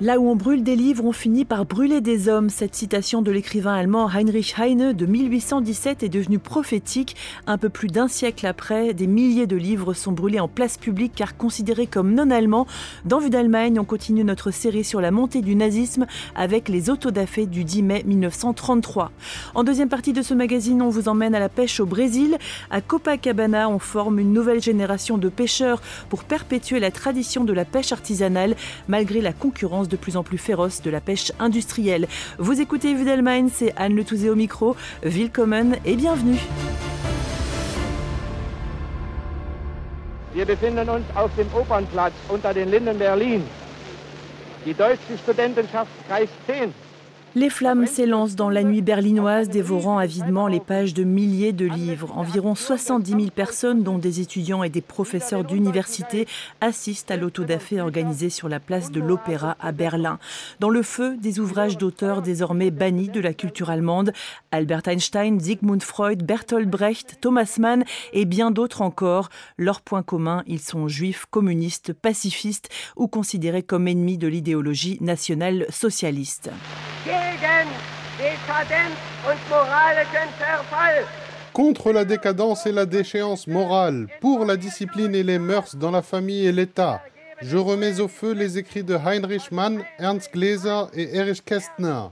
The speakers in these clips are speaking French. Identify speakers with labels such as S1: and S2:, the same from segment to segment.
S1: Là où on brûle des livres, on finit par brûler des hommes. Cette citation de l'écrivain allemand Heinrich Heine de 1817 est devenue prophétique. Un peu plus d'un siècle après, des milliers de livres sont brûlés en place publique car considérés comme non allemands. Dans Vue d'Allemagne, on continue notre série sur la montée du nazisme avec les autodafés du 10 mai 1933. En deuxième partie de ce magazine, on vous emmène à la pêche au Brésil. À Copacabana, on forme une nouvelle génération de pêcheurs pour perpétuer la tradition de la pêche artisanale malgré la concurrence de plus en plus féroce de la pêche industrielle. Vous écoutez Vue d'Allemagne, c'est Anne Le Touzé au micro. Willkommen et bienvenue.
S2: Wir befinden uns auf dem Opernplatz unter den Linden Berlin. Die Deutsche Studentenschaft Kreis 10
S1: les flammes s'élancent dans la nuit berlinoise, dévorant avidement les pages de milliers de livres. Environ 70 000 personnes, dont des étudiants et des professeurs d'université, assistent à l'autodafé organisé sur la place de l'Opéra à Berlin. Dans le feu, des ouvrages d'auteurs désormais bannis de la culture allemande, Albert Einstein, Sigmund Freud, Bertolt Brecht, Thomas Mann et bien d'autres encore. Leur point commun, ils sont juifs, communistes, pacifistes ou considérés comme ennemis de l'idéologie nationale socialiste.
S3: Contre la décadence et la déchéance morale, pour la discipline et les mœurs dans la famille et l'État, je remets au feu les écrits de Heinrich Mann, Ernst Gläser et Erich Kästner.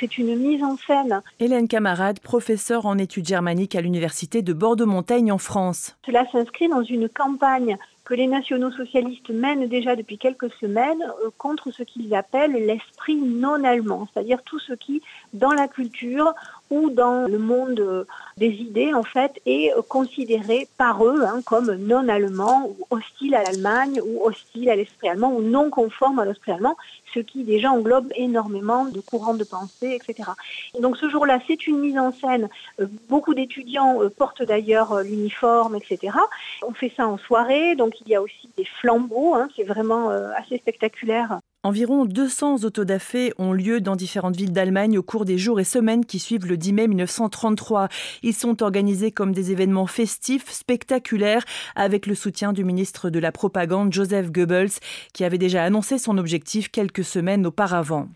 S4: C'est une mise en scène.
S1: Hélène Camarade, professeure en études germaniques à l'université de Bordeaux-Montaigne en France.
S4: Cela s'inscrit dans une campagne que les nationaux socialistes mènent déjà depuis quelques semaines euh, contre ce qu'ils appellent l'esprit non allemand, c'est-à-dire tout ce qui, dans la culture ou dans le monde euh, des idées, en fait, est euh, considéré par eux hein, comme non allemand ou hostile à l'Allemagne ou hostile à l'esprit allemand ou non conforme à l'esprit allemand, ce qui déjà englobe énormément de courants de pensée, etc. donc ce jour-là, c'est une mise en scène. Beaucoup d'étudiants portent d'ailleurs l'uniforme, etc. On fait ça en soirée, donc il y a aussi des flambeaux, hein, c'est vraiment euh, assez spectaculaire.
S1: Environ 200 autodafés ont lieu dans différentes villes d'Allemagne au cours des jours et semaines qui suivent le 10 mai 1933. Ils sont organisés comme des événements festifs, spectaculaires, avec le soutien du ministre de la Propagande, Joseph Goebbels, qui avait déjà annoncé son objectif quelques semaines auparavant.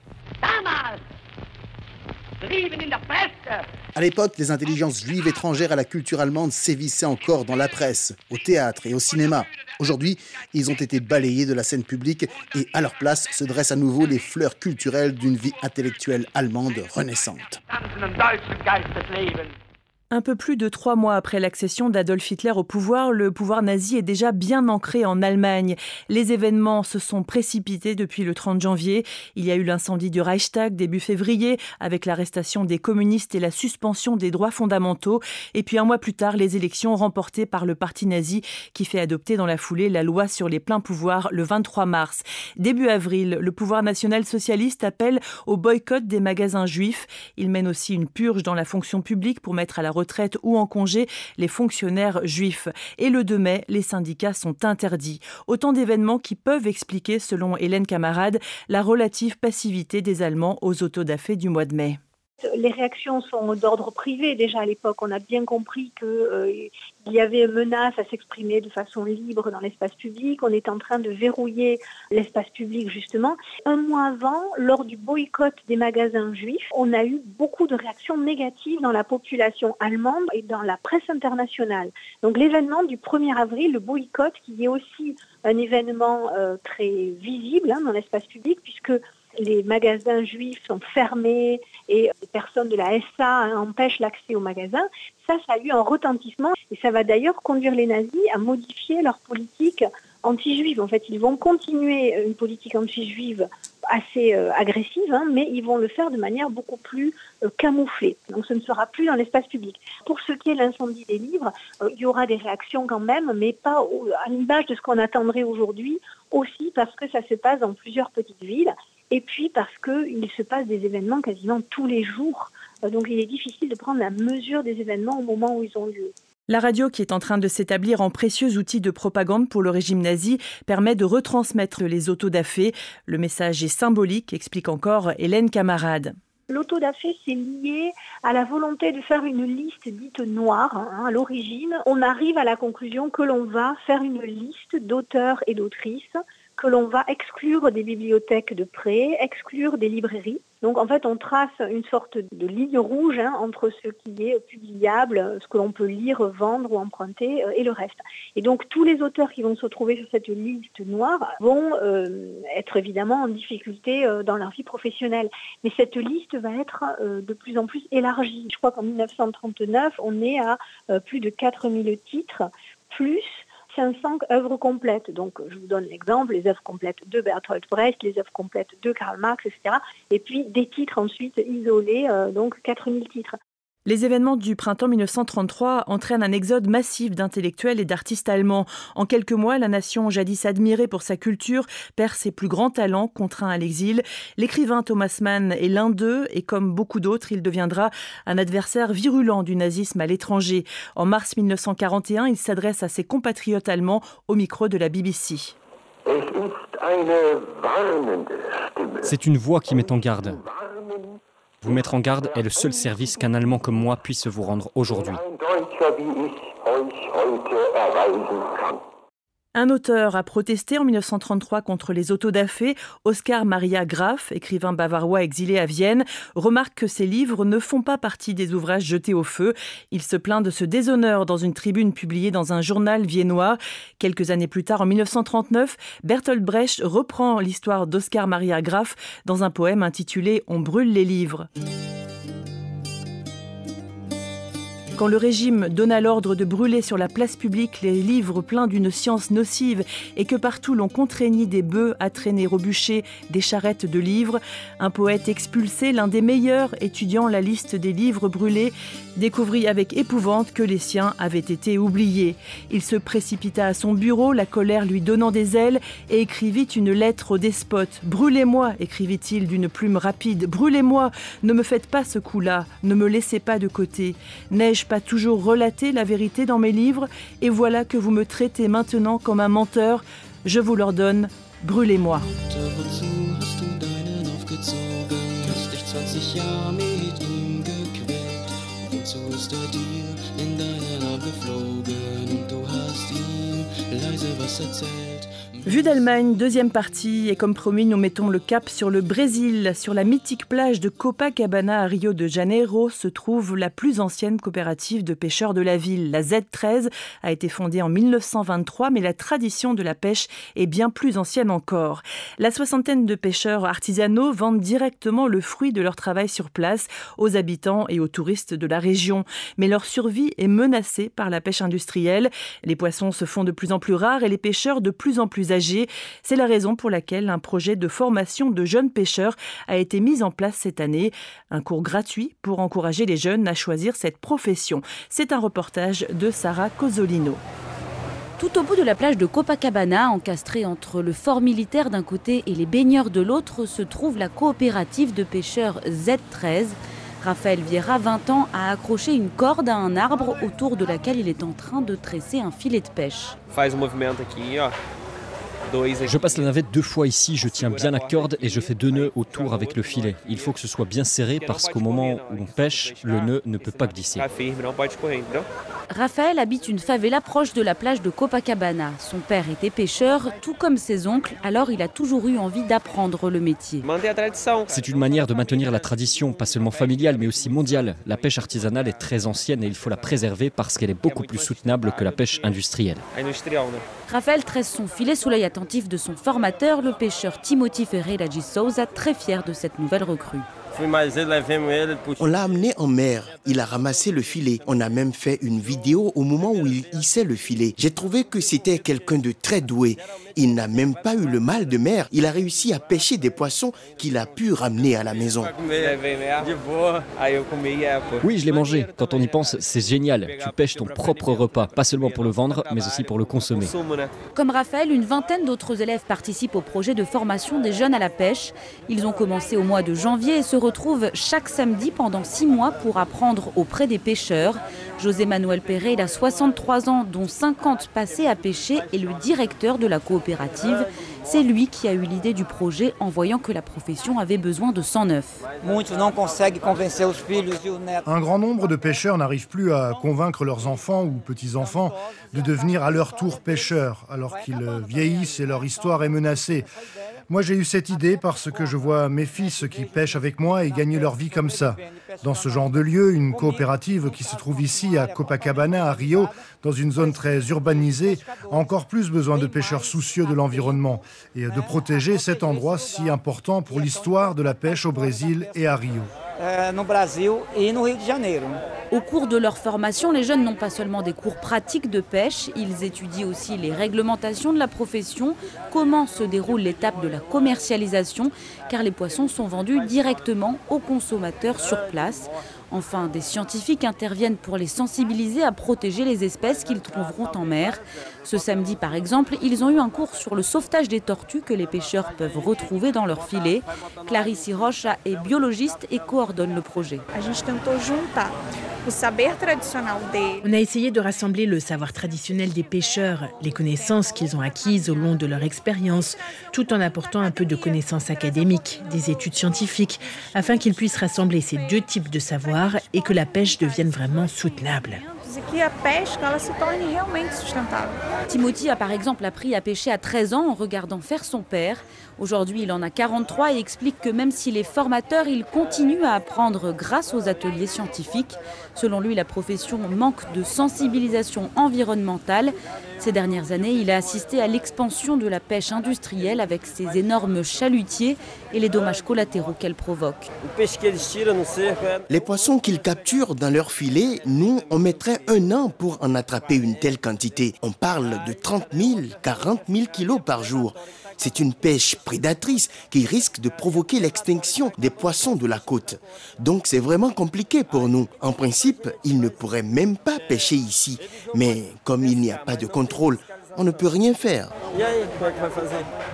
S5: À l'époque, les intelligences juives étrangères à la culture allemande sévissaient encore dans la presse, au théâtre et au cinéma. Aujourd'hui, ils ont été balayés de la scène publique et à leur place se dressent à nouveau les fleurs culturelles d'une vie intellectuelle allemande renaissante.
S1: Un peu plus de trois mois après l'accession d'Adolf Hitler au pouvoir, le pouvoir nazi est déjà bien ancré en Allemagne. Les événements se sont précipités depuis le 30 janvier. Il y a eu l'incendie du Reichstag début février, avec l'arrestation des communistes et la suspension des droits fondamentaux. Et puis un mois plus tard, les élections remportées par le parti nazi, qui fait adopter dans la foulée la loi sur les pleins pouvoirs le 23 mars. Début avril, le pouvoir national socialiste appelle au boycott des magasins juifs. Il mène aussi une purge dans la fonction publique pour mettre à la retraite ou en congé les fonctionnaires juifs. Et le 2 mai, les syndicats sont interdits. Autant d'événements qui peuvent expliquer, selon Hélène Camarade, la relative passivité des Allemands aux autodafés du mois de mai
S4: les réactions sont d'ordre privé. Déjà à l'époque, on a bien compris qu'il euh, y avait une menace à s'exprimer de façon libre dans l'espace public. On est en train de verrouiller l'espace public justement. Un mois avant, lors du boycott des magasins juifs, on a eu beaucoup de réactions négatives dans la population allemande et dans la presse internationale. Donc l'événement du 1er avril, le boycott, qui est aussi un événement euh, très visible hein, dans l'espace public, puisque les magasins juifs sont fermés et les personnes de la SA empêchent l'accès aux magasins, ça, ça a eu un retentissement et ça va d'ailleurs conduire les nazis à modifier leur politique anti-juive. En fait, ils vont continuer une politique anti-juive assez euh, agressive, hein, mais ils vont le faire de manière beaucoup plus euh, camouflée. Donc ce ne sera plus dans l'espace public. Pour ce qui est l'incendie des livres, euh, il y aura des réactions quand même, mais pas à l'image de ce qu'on attendrait aujourd'hui, aussi parce que ça se passe dans plusieurs petites villes et puis parce qu'il se passe des événements quasiment tous les jours. Euh, donc il est difficile de prendre la mesure des événements au moment où ils ont lieu.
S1: La radio, qui est en train de s'établir en précieux outil de propagande pour le régime nazi, permet de retransmettre les autodafés. Le message est symbolique, explique encore Hélène Camarade.
S4: L'autodafé, c'est lié à la volonté de faire une liste dite noire. Hein, à l'origine, on arrive à la conclusion que l'on va faire une liste d'auteurs et d'autrices que l'on va exclure des bibliothèques de prêt, exclure des librairies. Donc en fait, on trace une sorte de ligne rouge hein, entre ce qui est publiable, ce que l'on peut lire, vendre ou emprunter, euh, et le reste. Et donc tous les auteurs qui vont se trouver sur cette liste noire vont euh, être évidemment en difficulté euh, dans leur vie professionnelle. Mais cette liste va être de plus en plus élargie. Je crois qu'en 1939, on est à plus de 4000 titres, plus 500 œuvres complètes. Donc, je vous donne l'exemple, les œuvres complètes de Bertolt Brecht, les œuvres complètes de Karl Marx, etc. Et puis des titres ensuite isolés, euh, donc 4000 titres.
S1: Les événements du printemps 1933 entraînent un exode massif d'intellectuels et d'artistes allemands. En quelques mois, la nation jadis admirée pour sa culture perd ses plus grands talents, contraints à l'exil. L'écrivain Thomas Mann est l'un d'eux et comme beaucoup d'autres, il deviendra un adversaire virulent du nazisme à l'étranger. En mars 1941, il s'adresse à ses compatriotes allemands au micro de la BBC.
S6: C'est une voix qui met en garde. Vous mettre en garde est le seul service qu'un Allemand comme moi puisse vous rendre aujourd'hui.
S1: Un auteur a protesté en 1933 contre les autodafés. Oscar Maria Graf, écrivain bavarois exilé à Vienne, remarque que ses livres ne font pas partie des ouvrages jetés au feu. Il se plaint de ce déshonneur dans une tribune publiée dans un journal viennois. Quelques années plus tard, en 1939, Bertolt Brecht reprend l'histoire d'Oscar Maria Graf dans un poème intitulé On brûle les livres. Quand le régime donna l'ordre de brûler sur la place publique les livres pleins d'une science nocive et que partout l'on contraignit des bœufs à traîner au bûcher des charrettes de livres, un poète expulsé, l'un des meilleurs étudiant la liste des livres brûlés, découvrit avec épouvante que les siens avaient été oubliés. Il se précipita à son bureau, la colère lui donnant des ailes, et écrivit une lettre au despote. Brûlez-moi, écrivit-il d'une plume rapide, brûlez-moi, ne me faites pas ce coup-là, ne me laissez pas de côté. Pas toujours relaté la vérité dans mes livres, et voilà que vous me traitez maintenant comme un menteur. Je vous l'ordonne, brûlez-moi. Vue d'Allemagne, deuxième partie, et comme promis, nous mettons le cap sur le Brésil. Sur la mythique plage de Copacabana à Rio de Janeiro se trouve la plus ancienne coopérative de pêcheurs de la ville. La Z13 a été fondée en 1923, mais la tradition de la pêche est bien plus ancienne encore. La soixantaine de pêcheurs artisanaux vendent directement le fruit de leur travail sur place aux habitants et aux touristes de la région. Mais leur survie est menacée par la pêche industrielle. Les poissons se font de plus en plus rares et les pêcheurs de plus en plus c'est la raison pour laquelle un projet de formation de jeunes pêcheurs a été mis en place cette année. Un cours gratuit pour encourager les jeunes à choisir cette profession. C'est un reportage de Sarah Cosolino.
S7: Tout au bout de la plage de Copacabana, encastrée entre le fort militaire d'un côté et les baigneurs de l'autre, se trouve la coopérative de pêcheurs Z13. Raphaël Vieira, 20 ans, a accroché une corde à un arbre autour de laquelle il est en train de tresser un filet de pêche.
S6: Je passe la navette deux fois ici, je tiens bien la corde et je fais deux nœuds autour avec le filet. Il faut que ce soit bien serré parce qu'au moment où on pêche, le nœud ne peut pas glisser.
S7: Raphaël habite une favela proche de la plage de Copacabana. Son père était pêcheur, tout comme ses oncles, alors il a toujours eu envie d'apprendre le métier.
S6: C'est une manière de maintenir la tradition, pas seulement familiale, mais aussi mondiale. La pêche artisanale est très ancienne et il faut la préserver parce qu'elle est beaucoup plus soutenable que la pêche industrielle.
S7: Raphaël tresse son filet sous l'œil attentif de son formateur, le pêcheur Timothy Ferreira Souza, très fier de cette nouvelle recrue.
S8: On l'a amené en mer. Il a ramassé le filet. On a même fait une vidéo au moment où il hissait le filet. J'ai trouvé que c'était quelqu'un de très doué. Il n'a même pas eu le mal de mer. Il a réussi à pêcher des poissons qu'il a pu ramener à la maison.
S6: Oui, je l'ai mangé. Quand on y pense, c'est génial. Tu pêches ton propre repas, pas seulement pour le vendre, mais aussi pour le consommer.
S7: Comme Raphaël, une vingtaine d'autres élèves participent au projet de formation des jeunes à la pêche. Ils ont commencé au mois de janvier et se retrouvent chaque samedi pendant six mois pour apprendre auprès des pêcheurs. José Manuel Perret, il a 63 ans, dont 50 passés à pêcher, et le directeur de la coopérative. C'est lui qui a eu l'idée du projet en voyant que la profession avait besoin de 109.
S9: Un grand nombre de pêcheurs n'arrivent plus à convaincre leurs enfants ou petits-enfants de devenir à leur tour pêcheurs, alors qu'ils vieillissent et leur histoire est menacée. Moi, j'ai eu cette idée parce que je vois mes fils qui pêchent avec moi et gagner leur vie comme ça. Dans ce genre de lieu, une coopérative qui se trouve ici à Copacabana, à Rio, dans une zone très urbanisée, a encore plus besoin de pêcheurs soucieux de l'environnement et de protéger cet endroit si important pour l'histoire de la pêche au Brésil et à Rio.
S7: Euh, au cours de leur formation, les jeunes n'ont pas seulement des cours pratiques de pêche, ils étudient aussi les réglementations de la profession, comment se déroule l'étape de la commercialisation, car les poissons sont vendus directement aux consommateurs sur place. Enfin, des scientifiques interviennent pour les sensibiliser à protéger les espèces qu'ils trouveront en mer. Ce samedi, par exemple, ils ont eu un cours sur le sauvetage des tortues que les pêcheurs peuvent retrouver dans leur filet. Clarisse Rocha est biologiste et coordonne le projet.
S10: On a essayé de rassembler le savoir traditionnel des pêcheurs, les connaissances qu'ils ont acquises au long de leur expérience, tout en apportant un peu de connaissances académiques, des études scientifiques, afin qu'ils puissent rassembler ces deux types de savoir et que la pêche devienne vraiment soutenable.
S7: Timothy a par exemple appris à pêcher à 13 ans en regardant faire son père. Aujourd'hui, il en a 43 et explique que même s'il est formateur, il continue à apprendre grâce aux ateliers scientifiques. Selon lui, la profession manque de sensibilisation environnementale. Ces dernières années, il a assisté à l'expansion de la pêche industrielle avec ses énormes chalutiers et les dommages collatéraux qu'elle provoque.
S8: Les poissons qu'ils capturent dans leur filet, nous, on mettrait un an pour en attraper une telle quantité. On parle de 30 000, 40 000 kilos par jour. C'est une pêche prédatrice qui risque de provoquer l'extinction des poissons de la côte. Donc c'est vraiment compliqué pour nous. En principe, ils ne pourraient même pas pêcher ici. Mais comme il n'y a pas de contrôle, on ne peut rien faire.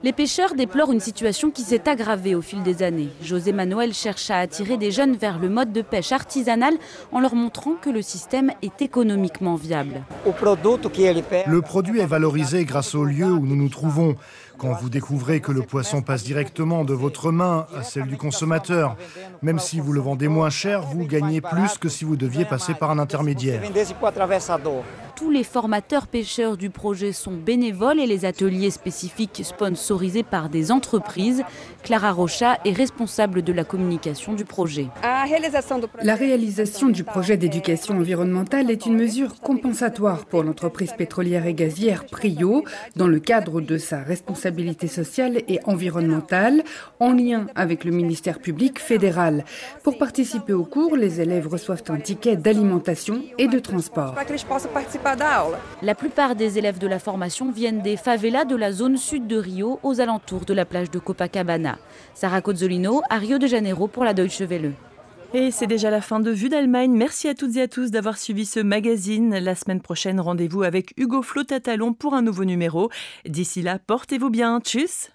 S7: Les pêcheurs déplorent une situation qui s'est aggravée au fil des années. José Manuel cherche à attirer des jeunes vers le mode de pêche artisanale en leur montrant que le système est économiquement viable.
S9: Le produit est valorisé grâce au lieu où nous nous trouvons. Quand vous découvrez que le poisson passe directement de votre main à celle du consommateur, même si vous le vendez moins cher, vous gagnez plus que si vous deviez passer par un intermédiaire.
S7: Tous les formateurs pêcheurs du projet sont bénévoles et les ateliers spécifiques sponsorisés par des entreprises. Clara Rocha est responsable de la communication du projet.
S11: La réalisation du projet d'éducation environnementale est une mesure compensatoire pour l'entreprise pétrolière et gazière Prio dans le cadre de sa responsabilité sociale et environnementale en lien avec le ministère public fédéral. Pour participer au cours, les élèves reçoivent un ticket d'alimentation et de transport.
S7: La plupart des élèves de la formation viennent des favelas de la zone sud de Rio, aux alentours de la plage de Copacabana. Sarah Cozzolino à Rio de Janeiro pour la Deutsche Welle.
S1: Et c'est déjà la fin de Vue d'Allemagne. Merci à toutes et à tous d'avoir suivi ce magazine. La semaine prochaine, rendez-vous avec Hugo Flotatalon pour un nouveau numéro. D'ici là, portez-vous bien. Tchuss